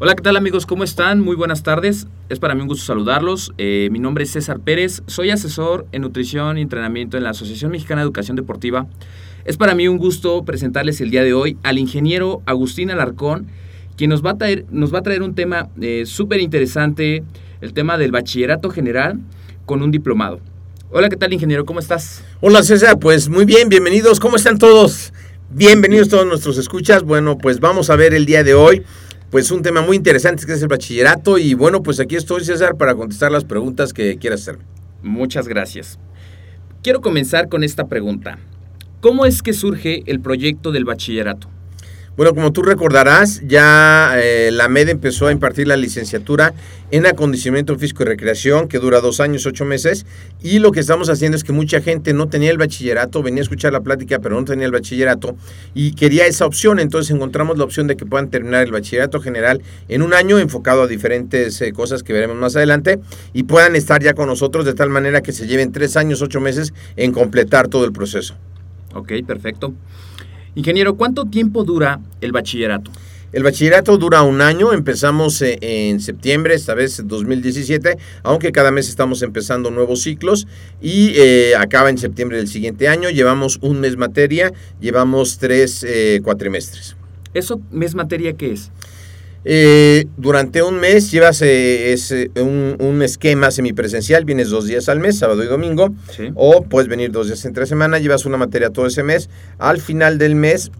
Hola, ¿qué tal amigos? ¿Cómo están? Muy buenas tardes. Es para mí un gusto saludarlos. Eh, mi nombre es César Pérez. Soy asesor en nutrición y entrenamiento en la Asociación Mexicana de Educación Deportiva. Es para mí un gusto presentarles el día de hoy al ingeniero Agustín Alarcón, quien nos va a traer, nos va a traer un tema eh, súper interesante, el tema del bachillerato general con un diplomado. Hola, ¿qué tal ingeniero? ¿Cómo estás? Hola César, pues muy bien, bienvenidos. ¿Cómo están todos? Bienvenidos todos nuestros escuchas. Bueno, pues vamos a ver el día de hoy pues un tema muy interesante que es el bachillerato y bueno, pues aquí estoy César para contestar las preguntas que quieras hacer. Muchas gracias. Quiero comenzar con esta pregunta. ¿Cómo es que surge el proyecto del bachillerato? Bueno, como tú recordarás, ya eh, la MED empezó a impartir la licenciatura en acondicionamiento físico y recreación, que dura dos años, ocho meses, y lo que estamos haciendo es que mucha gente no tenía el bachillerato, venía a escuchar la plática, pero no tenía el bachillerato, y quería esa opción, entonces encontramos la opción de que puedan terminar el bachillerato general en un año, enfocado a diferentes eh, cosas que veremos más adelante, y puedan estar ya con nosotros de tal manera que se lleven tres años, ocho meses en completar todo el proceso. Ok, perfecto. Ingeniero, ¿cuánto tiempo dura el bachillerato? El bachillerato dura un año, empezamos eh, en septiembre, esta vez 2017, aunque cada mes estamos empezando nuevos ciclos y eh, acaba en septiembre del siguiente año. Llevamos un mes materia, llevamos tres eh, cuatrimestres. ¿Eso mes materia qué es? Eh, durante un mes llevas eh, eh, un, esquema semipresencial, vienes dos días al mes, sábado y domingo, o puedes venir dos días entre semana, llevas una materia todo ese mes. Al final del mes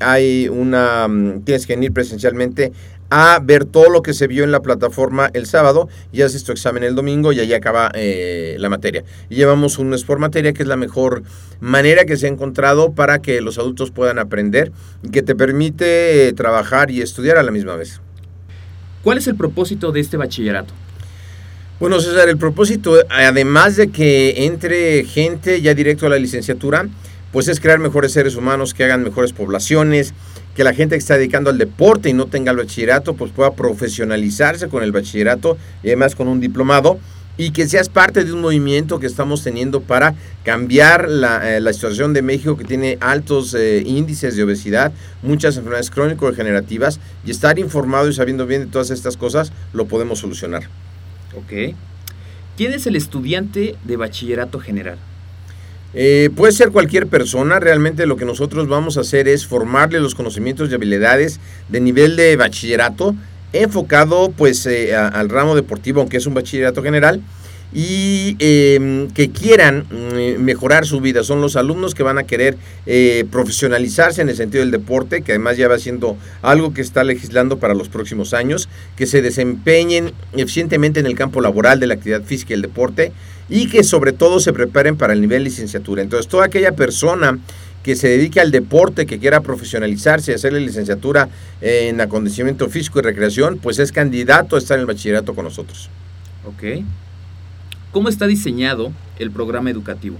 hay una, mm, tienes que venir presencialmente a ver todo lo que se vio en la plataforma el sábado y haces tu examen el domingo y ahí acaba la materia. Y llevamos un por materia que es la mejor manera que se ha encontrado para que los adultos puedan aprender y que te permite trabajar y estudiar a la misma vez. ¿Cuál es el propósito de este bachillerato? Bueno, César, el propósito, además de que entre gente ya directo a la licenciatura, pues es crear mejores seres humanos que hagan mejores poblaciones, que la gente que está dedicando al deporte y no tenga el bachillerato, pues pueda profesionalizarse con el bachillerato y además con un diplomado y que seas parte de un movimiento que estamos teniendo para cambiar la, eh, situación de México que tiene altos eh, índices de obesidad, muchas enfermedades crónico-degenerativas y estar informado y sabiendo bien de todas estas cosas lo podemos solucionar. ¿Quién es el estudiante de bachillerato general? Eh, puede ser cualquier persona, realmente lo que nosotros vamos a hacer es formarle los conocimientos y habilidades de nivel de bachillerato enfocado pues eh, al ramo deportivo, aunque es un bachillerato general, y em, que quieran mm, mejorar su vida. Son los alumnos que van a querer eh, profesionalizarse en el sentido del deporte, que además ya va siendo algo que está legislando para los próximos años, que se desempeñen eficientemente en el campo laboral de la actividad física y el deporte, y que sobre todo se preparen para el nivel licenciatura. Entonces, toda aquella persona que se dedique al deporte, que quiera profesionalizarse y hacerle licenciatura en acondicionamiento físico y recreación, pues es candidato a estar en el bachillerato con nosotros. Ok. ¿Cómo está diseñado el programa educativo?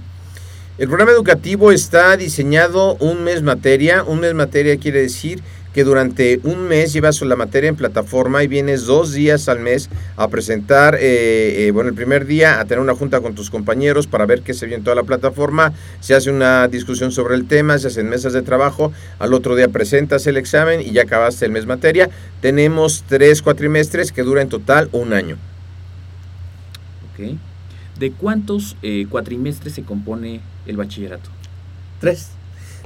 El programa educativo está diseñado un mes materia. Un mes materia quiere decir que durante un mes llevas la materia en plataforma y vienes dos días al mes a presentar, eh, eh, bueno, el primer día a tener una junta con tus compañeros para ver qué se viene en toda la plataforma, se hace una discusión sobre el tema, se hacen mesas de trabajo, al otro día presentas el examen y ya acabaste el mes materia. Tenemos tres cuatrimestres que dura en total un año. Ok. ¿De cuántos eh, cuatrimestres se compone el bachillerato? Tres.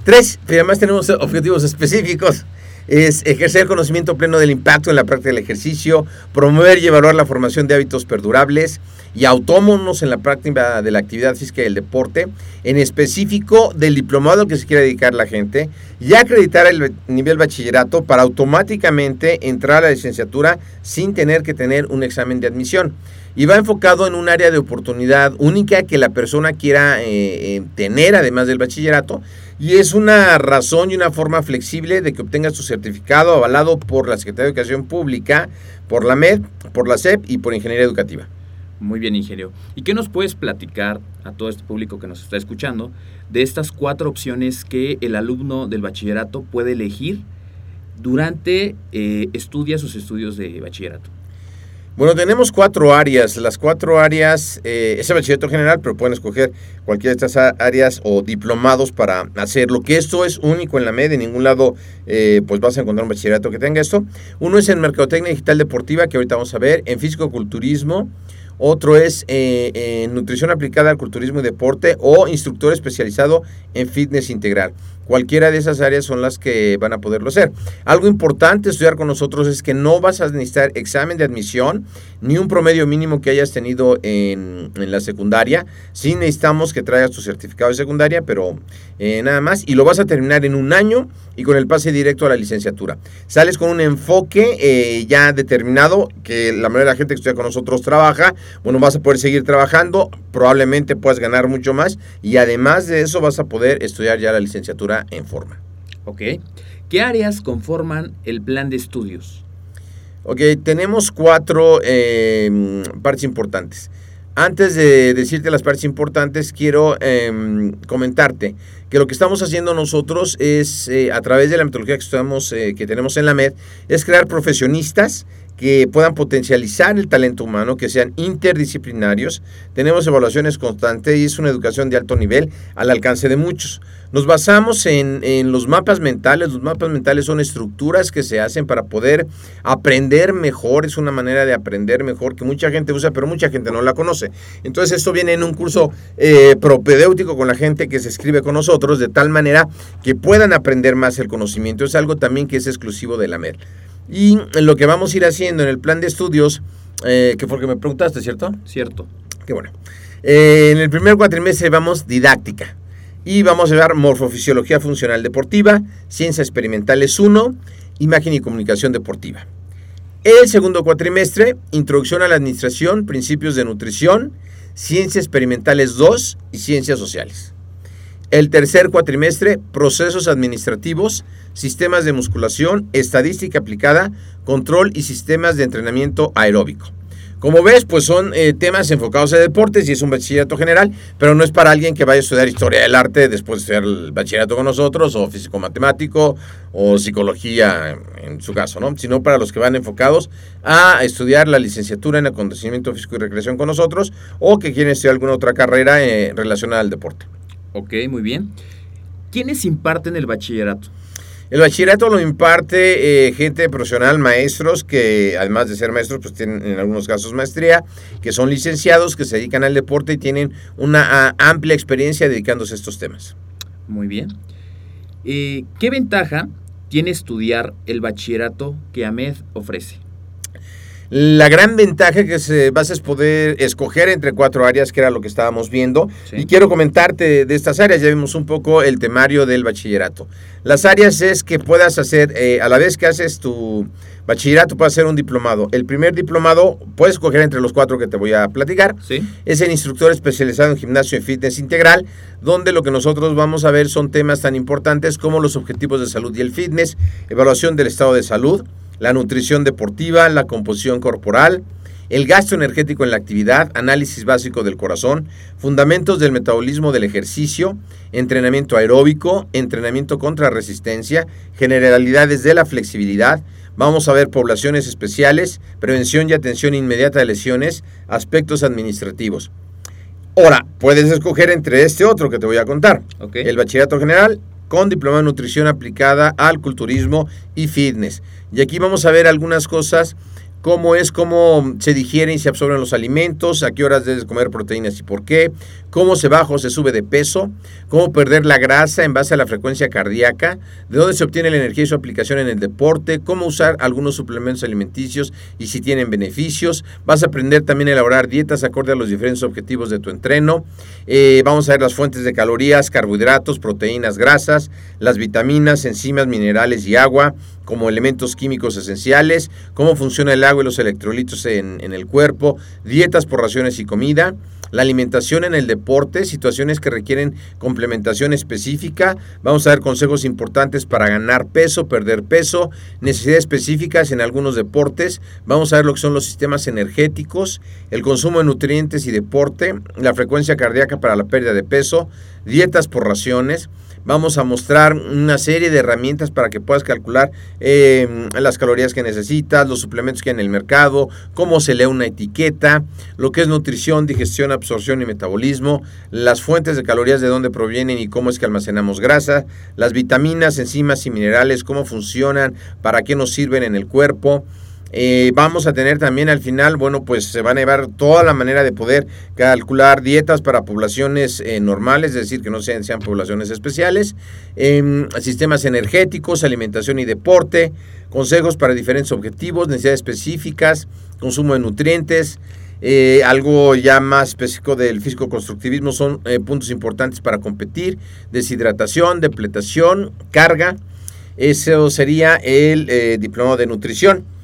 Tres, pero además tenemos objetivos específicos. Es ejercer conocimiento pleno del impacto en la práctica del ejercicio, promover y evaluar la formación de hábitos perdurables y autónomos en la práctica de la actividad física y el deporte, en específico del diplomado que se quiere dedicar la gente, y acreditar el nivel bachillerato para automáticamente entrar a la licenciatura sin tener que tener un examen de admisión y va enfocado en un área de oportunidad única que la persona quiera eh, eh, tener además del bachillerato y es una razón y una forma flexible de que obtengas tu certificado avalado por la Secretaría de Educación Pública, por la MED, por la SEP y por Ingeniería Educativa. Muy bien, ingeniero. ¿Y qué nos puedes platicar a todo este público que nos está escuchando de estas cuatro opciones que el alumno del bachillerato puede elegir durante eh, estudia sus estudios de bachillerato? Bueno, tenemos cuatro áreas. Las cuatro áreas, eh, es el bachillerato general, pero pueden escoger cualquiera de estas áreas o diplomados para hacerlo. Que esto es único en la MED, en ningún lado eh, pues vas a encontrar un bachillerato que tenga esto. Uno es en Mercadotecnia Digital Deportiva, que ahorita vamos a ver, en Físico-Culturismo, otro es eh, en nutrición aplicada al culturismo y deporte o instructor especializado en fitness integral. Cualquiera de esas áreas son las que van a poderlo hacer. Algo importante estudiar con nosotros es que no vas a necesitar examen de admisión ni un promedio mínimo que hayas tenido en, la secundaria. Sí necesitamos que traigas tu certificado de secundaria, pero eh, nada más. Y lo vas a terminar en un año y con el pase directo a la licenciatura. Sales con un enfoque eh, ya determinado, que la mayoría de la gente que estudia con nosotros trabaja. Bueno, vas a poder seguir trabajando, probablemente puedas ganar mucho más y además de eso vas a poder estudiar ya la licenciatura en forma. Ok. ¿Qué áreas conforman el plan de estudios? Ok, tenemos cuatro em, partes importantes. Antes de decirte las partes importantes, quiero em, comentarte que lo que estamos haciendo nosotros es, eh, a través de la metodología que, estamos, eh, que tenemos en la MED, es crear profesionistas que puedan potencializar el talento humano, que sean interdisciplinarios. Tenemos evaluaciones constantes y es una educación de alto nivel al alcance de muchos. Nos basamos en, los mapas mentales. Los mapas mentales son estructuras que se hacen para poder aprender mejor. Es una manera de aprender mejor que mucha gente usa, pero mucha gente no la conoce. Entonces esto viene en un curso eh, propedéutico con la gente que se escribe con nosotros, de tal manera que puedan aprender más el conocimiento. Es algo también que es exclusivo de la MER. Y lo que vamos a ir haciendo en el plan de estudios, eh, que fue lo que me preguntaste, ¿cierto? Cierto. Qué bueno. Eh, en el primer cuatrimestre vamos didáctica y vamos a ver morfofisiología funcional deportiva, ciencias experimentales 1, imagen y comunicación deportiva. El segundo cuatrimestre, introducción a la administración, principios de nutrición, ciencias experimentales 2 y ciencias sociales. El tercer cuatrimestre, procesos administrativos, sistemas de musculación, estadística aplicada, control y sistemas de entrenamiento aeróbico. Como ves, pues son eh, temas enfocados en deportes y es un bachillerato general, pero no es para alguien que vaya a estudiar historia del arte después de estudiar el bachillerato con nosotros, o físico-matemático, o psicología en su caso, ¿no? Sino para los que van enfocados a estudiar la licenciatura en acontecimiento físico y recreación con nosotros, o que quieren estudiar alguna otra carrera eh, relacionada al deporte. Ok, muy bien. ¿Quiénes imparten el bachillerato? El bachillerato lo imparte eh, gente profesional, maestros, que además de ser maestros, pues tienen en algunos casos maestría, que son licenciados, que se dedican al deporte y tienen una amplia experiencia dedicándose a estos temas. Muy bien. Eh, ¿Qué ventaja tiene estudiar el bachillerato que AMED ofrece? La gran ventaja que se vas a poder escoger entre cuatro áreas, que era lo que estábamos viendo. Y quiero comentarte de estas áreas, ya vimos un poco el temario del bachillerato. Las áreas es que puedas hacer, eh, a la vez que haces tu bachillerato, puedes hacer un diplomado. El primer diplomado, puedes escoger entre los cuatro que te voy a platicar. Es el instructor especializado en gimnasio y fitness integral, donde lo que nosotros vamos a ver son temas tan importantes como los objetivos de salud y el fitness, evaluación del estado de salud, la nutrición deportiva, la composición corporal, el gasto energético en la actividad, análisis básico del corazón, fundamentos del metabolismo del ejercicio, entrenamiento aeróbico, entrenamiento contra resistencia, generalidades de la flexibilidad, Vamos a ver poblaciones especiales, prevención y atención inmediata de lesiones, aspectos administrativos. Ahora, puedes escoger entre este otro que te voy a contar. El bachillerato general con diploma de nutrición aplicada al culturismo y fitness. Y aquí vamos a ver algunas cosas cómo es cómo se digieren y se absorben los alimentos, a qué horas debes comer proteínas y por qué, cómo se baja o se sube de peso, cómo perder la grasa en base a la frecuencia cardíaca, de dónde se obtiene la energía y su aplicación en el deporte, cómo usar algunos suplementos alimenticios y si tienen beneficios. Vas a aprender también a elaborar dietas acorde a los diferentes objetivos de tu entreno. Eh, vamos a ver las fuentes de calorías, carbohidratos, proteínas, grasas, las vitaminas, enzimas, minerales y agua como elementos químicos esenciales, cómo funciona el agua y los electrolitos en, en el cuerpo, dietas por raciones y comida, la alimentación en el deporte, situaciones que requieren complementación específica. Vamos a ver consejos importantes para ganar peso, perder peso, necesidades específicas en algunos deportes. Vamos a ver lo que son los sistemas energéticos, el consumo de nutrientes y deporte, la frecuencia cardíaca para la pérdida de peso, dietas por raciones. Vamos a mostrar una serie de herramientas para que puedas calcular em, las calorías que necesitas, los suplementos que hay en el mercado, cómo se lee una etiqueta, lo que es nutrición, digestión, absorción y metabolismo, las fuentes de calorías de dónde provienen y cómo es que almacenamos grasa, las vitaminas, enzimas y minerales, cómo funcionan, para qué nos sirven en el cuerpo. Eh, vamos a tener también al final, bueno, pues se van a llevar toda la manera de poder calcular dietas para poblaciones eh, normales, es decir, que no sean, poblaciones especiales, em, sistemas energéticos, alimentación y deporte, consejos para diferentes objetivos, necesidades específicas, consumo de nutrientes, eh, algo ya más específico del físico-constructivismo son puntos importantes para competir, deshidratación, depletación, carga, eso sería el diploma de nutrición.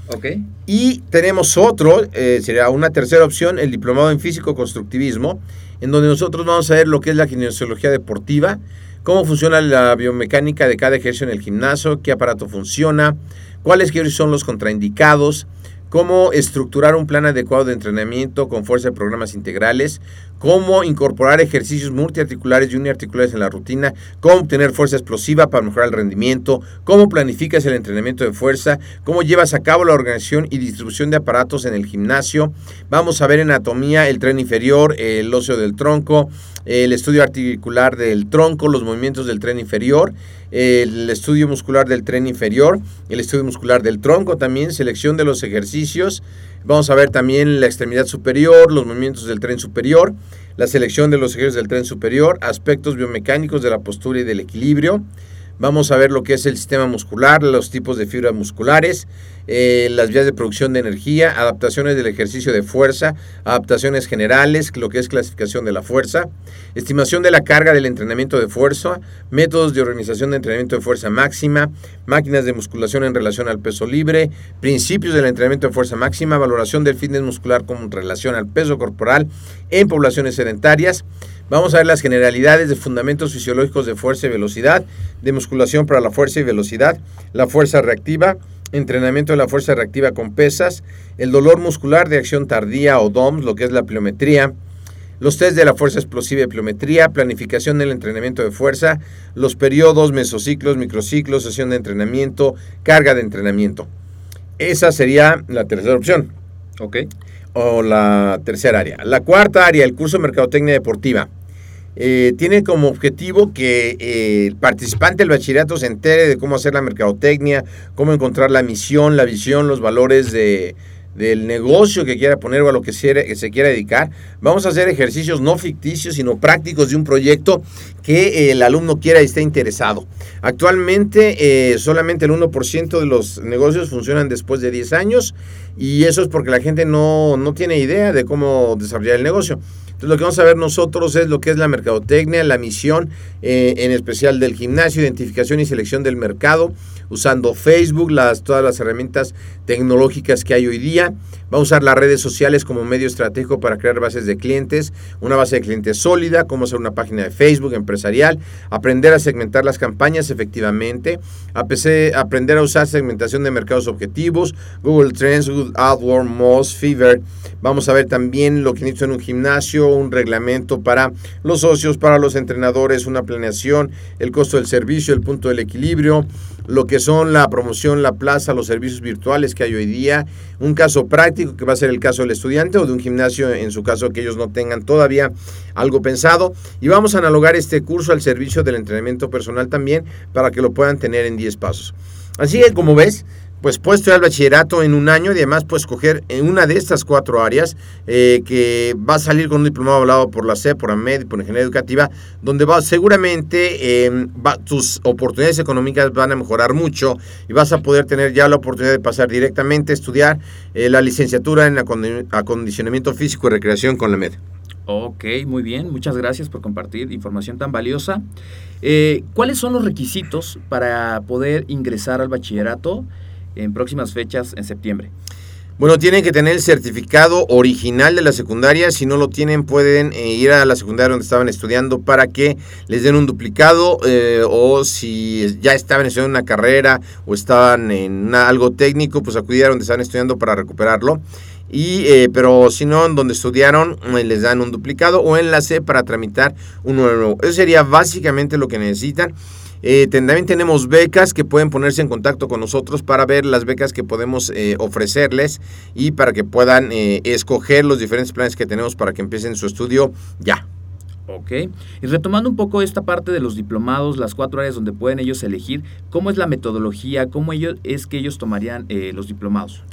Y tenemos otro, eh, sería una tercera opción, el diplomado en físico-constructivismo, en donde nosotros vamos a ver lo que es la kinesiología deportiva, cómo funciona la biomecánica de cada ejercicio en el gimnasio, qué aparato funciona, cuáles son los contraindicados, cómo estructurar un plan adecuado de entrenamiento con fuerza de programas integrales, cómo incorporar ejercicios multiarticulares y uniarticulares en la rutina, cómo obtener fuerza explosiva para mejorar el rendimiento, cómo planificas el entrenamiento de fuerza, cómo llevas a cabo la organización y distribución de aparatos en el gimnasio. Vamos a ver anatomía, el tren inferior, el óseo del tronco, el estudio articular del tronco, los movimientos del tren inferior, el estudio muscular del tren inferior, el estudio muscular del tronco también, selección de los ejercicios. Vamos a ver también la extremidad superior, los movimientos del tren superior, la selección de los ejercicios del tren superior, aspectos biomecánicos de la postura y del equilibrio. Vamos a ver lo que es el sistema muscular, los tipos de fibras musculares, eh, las vías de producción de energía, adaptaciones del ejercicio de fuerza, adaptaciones generales, lo que es clasificación de la fuerza, estimación de la carga del entrenamiento de fuerza, métodos de organización de entrenamiento de fuerza máxima, máquinas de musculación en relación al peso libre, principios del entrenamiento de fuerza máxima, valoración del fitness muscular con relación al peso corporal en poblaciones sedentarias. Vamos a ver las generalidades de fundamentos fisiológicos de fuerza y velocidad, de musculación para la fuerza y velocidad, la fuerza reactiva, entrenamiento de la fuerza reactiva con pesas, el dolor muscular de acción tardía o DOMS, lo que es la pliometría, los test de la fuerza explosiva y pliometría, planificación del entrenamiento de fuerza, los periodos, mesociclos, microciclos, sesión de entrenamiento, carga de entrenamiento. Esa sería la tercera opción. Ok. O la tercera área. La cuarta área, el curso de Mercadotecnia Deportiva. Eh, tiene como objetivo que eh, el participante del bachillerato se entere de cómo hacer la mercadotecnia, cómo encontrar la misión, la visión, los valores de, del negocio que quiera poner o a lo que se, quiera dedicar. Vamos a hacer ejercicios no ficticios, sino prácticos de un proyecto que el alumno quiera y esté interesado. Actualmente eh, solamente el 1% de los negocios funcionan después de 10 años y eso es porque la gente no, no tiene idea de cómo desarrollar el negocio. Entonces lo que vamos a ver nosotros es lo que es la mercadotecnia, la misión eh, en especial del gimnasio, identificación y selección del mercado, usando Facebook, las, todas las herramientas tecnológicas que hay hoy día. Va a usar las redes sociales como medio estratégico para crear bases de clientes, una base de clientes sólida, cómo hacer una página de Facebook empresarial, aprender a segmentar las campañas efectivamente, aprender a usar segmentación de mercados objetivos, Google Trends, Google AdWords, Moz, Fever. Vamos a ver también lo que necesito en un gimnasio, un reglamento para los socios, para los entrenadores, una planeación, el costo del servicio, el punto del equilibrio, lo que son la promoción, la plaza, los servicios virtuales que hay hoy día, un caso práctico que va a ser el caso del estudiante o de un gimnasio en su caso que ellos no tengan todavía algo pensado y vamos a analogar este curso al servicio del entrenamiento personal también para que lo puedan tener en 10 pasos. Así que como ves, pues puedes estudiar el bachillerato en un año y además puedes coger en una de estas cuatro áreas eh, que va a salir con un diplomado hablado por la CEP, por AMED, por Ingeniería Educativa, donde va seguramente em, tus oportunidades económicas van a mejorar mucho y vas a poder tener ya la oportunidad de pasar directamente a estudiar eh, la licenciatura en acondicionamiento físico y recreación con la MED. Ok, muy bien, muchas gracias por compartir información tan valiosa. Eh, ¿Cuáles son los requisitos para poder ingresar al bachillerato? En próximas fechas en septiembre? Bueno, tienen que tener el certificado original de la secundaria. Si no lo tienen, pueden eh, ir a la secundaria donde estaban estudiando para que les den un duplicado. Eh, o si ya estaban estudiando una carrera o estaban en algo técnico, pues acudir a donde estaban estudiando para recuperarlo. Y, eh, pero si no, en donde estudiaron, les dan un duplicado o enlace para tramitar un nuevo. Eso sería básicamente lo que necesitan. Eh, también tenemos becas que pueden ponerse en contacto con nosotros para ver las becas que podemos eh, ofrecerles y para que puedan eh, escoger los diferentes planes que tenemos para que empiecen su estudio ya. Ok. Y retomando un poco esta parte de los diplomados, las cuatro áreas donde pueden ellos elegir, ¿cómo es la metodología? ¿Cómo ellos, es que ellos tomarían los diplomados?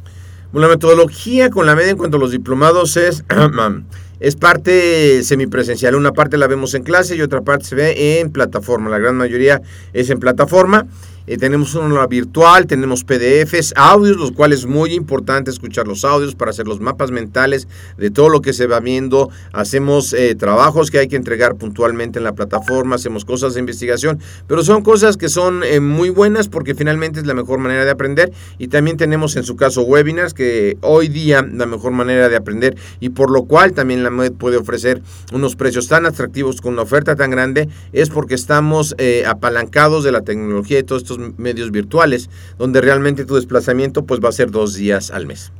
Bueno, la metodología con la media en cuanto a los diplomados es es parte semipresencial. Una parte la vemos en clase y otra parte se ve en plataforma. La gran mayoría es en plataforma. Eh, tenemos una virtual, tenemos PDFs, audios, los cuales es muy importante escuchar los audios para hacer los mapas mentales de todo lo que se va viendo. Hacemos eh, trabajos que hay que entregar puntualmente en la plataforma, hacemos cosas de investigación, pero son cosas que son eh, muy buenas porque finalmente es la mejor manera de aprender. Y también tenemos en su caso webinars, que hoy día la mejor manera de aprender y por lo cual también la MED puede ofrecer unos precios tan atractivos con una oferta tan grande, es porque estamos apalancados de la tecnología y todos estos medios virtuales, donde realmente tu desplazamiento pues va a ser dos días al mes.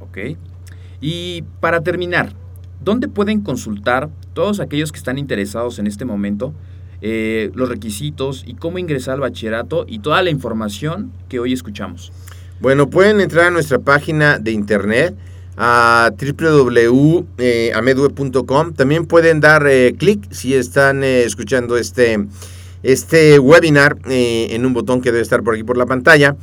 Ok. Y para terminar, ¿dónde pueden consultar todos aquellos que están interesados en este momento? Eh, los requisitos y cómo ingresar al bachillerato y toda la información que hoy escuchamos. Bueno, pueden entrar a nuestra página de internet a www.amedue.com. También pueden dar eh, clic si están eh, escuchando este este webinar eh, en un botón que debe estar por aquí por la pantalla.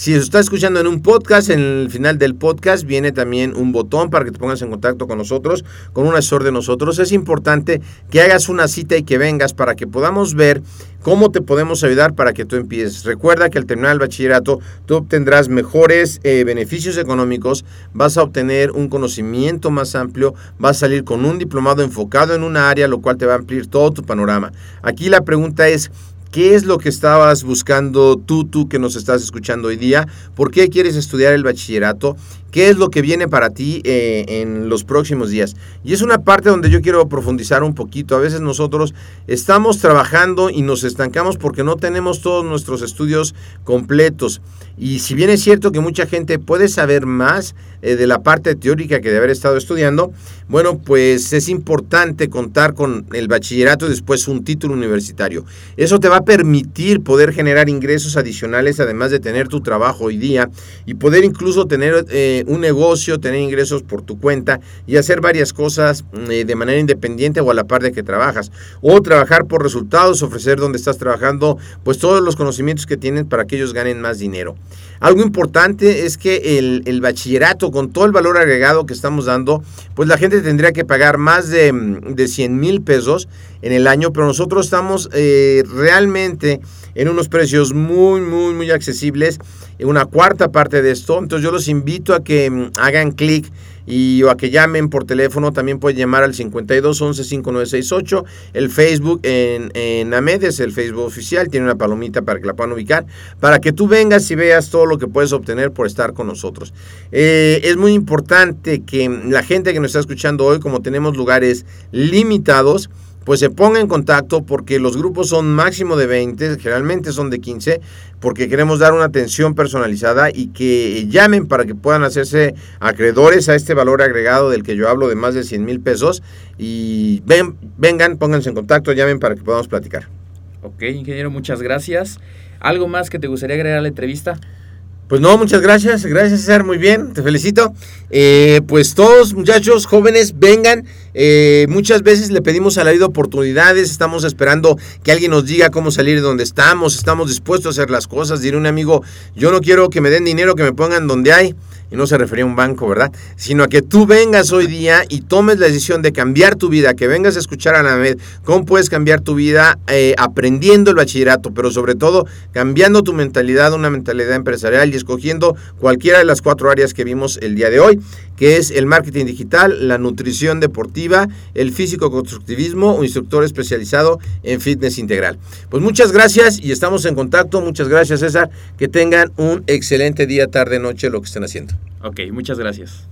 Si lo estás escuchando en un podcast, en el final del podcast viene también un botón para que te pongas en contacto con nosotros, con un asesor de nosotros. Es importante que hagas una cita y que vengas para que podamos ver cómo te podemos ayudar para que tú empieces. Recuerda que al terminar el bachillerato tú obtendrás mejores eh, beneficios económicos, vas a obtener un conocimiento más amplio, vas a salir con un diplomado enfocado en una área, lo cual te va a ampliar todo tu panorama. Aquí la pregunta es, ¿Qué es lo que estabas buscando tú, tú que nos estás escuchando hoy día? ¿Por qué quieres estudiar el bachillerato? ¿Qué es lo que viene para ti eh, en los próximos días? Y es una parte donde yo quiero profundizar un poquito. A veces nosotros estamos trabajando y nos estancamos porque no tenemos todos nuestros estudios completos. Y si bien es cierto que mucha gente puede saber más eh, de la parte teórica que de haber estado estudiando, bueno, pues es importante contar con el bachillerato y después un título universitario. Eso te va a permitir poder generar ingresos adicionales, además de tener tu trabajo hoy día y poder incluso tener eh, un negocio, tener ingresos por tu cuenta y hacer varias cosas eh, de manera independiente o a la par de que trabajas. O trabajar por resultados, ofrecer donde estás trabajando, pues todos los conocimientos que tienen para que ellos ganen más dinero. Algo importante es que el, el bachillerato, con todo el valor agregado que estamos dando, pues la gente tendría que pagar más de, de 100 mil pesos en el año, pero nosotros estamos eh, realmente en unos precios muy, muy, muy accesibles, en una cuarta parte de esto. Entonces yo los invito a que mm, hagan clic y o a que llamen por teléfono, también pueden llamar al 52 11 5968. El Facebook en, en AMED es el Facebook oficial, tiene una palomita para que la puedan ubicar, para que tú vengas y veas todo lo que puedes obtener por estar con nosotros. Eh, es muy importante que la gente que nos está escuchando hoy, como tenemos lugares limitados, pues se ponga en contacto porque los grupos son máximo de 20, generalmente son de 15, porque queremos dar una atención personalizada y que llamen para que puedan hacerse acreedores a este valor agregado del que yo hablo de más de 100 mil pesos y ven, vengan, pónganse en contacto, llamen para que podamos platicar. Ok, ingeniero, muchas gracias. ¿Algo más que te gustaría agregar a la entrevista? Pues no, muchas gracias, gracias César, muy bien, te felicito. Eh, pues todos muchachos jóvenes vengan, eh, muchas veces le pedimos a la vida oportunidades, estamos esperando que alguien nos diga cómo salir de donde estamos, estamos dispuestos a hacer las cosas. Diré un amigo, yo no quiero que me den dinero, que me pongan donde hay y no se refería a un banco, ¿verdad? Sino a que tú vengas hoy día y tomes la decisión de cambiar tu vida, que vengas a escuchar a la MED, cómo puedes cambiar tu vida eh, aprendiendo el bachillerato, pero sobre todo cambiando tu mentalidad, una mentalidad empresarial y escogiendo cualquiera de las cuatro áreas que vimos el día de hoy, que es el marketing digital, la nutrición deportiva, el físico constructivismo, un instructor especializado en fitness integral. Pues muchas gracias y estamos en contacto. Muchas gracias, César. Que tengan un excelente día, tarde, noche, lo que estén haciendo. Ok, muchas gracias.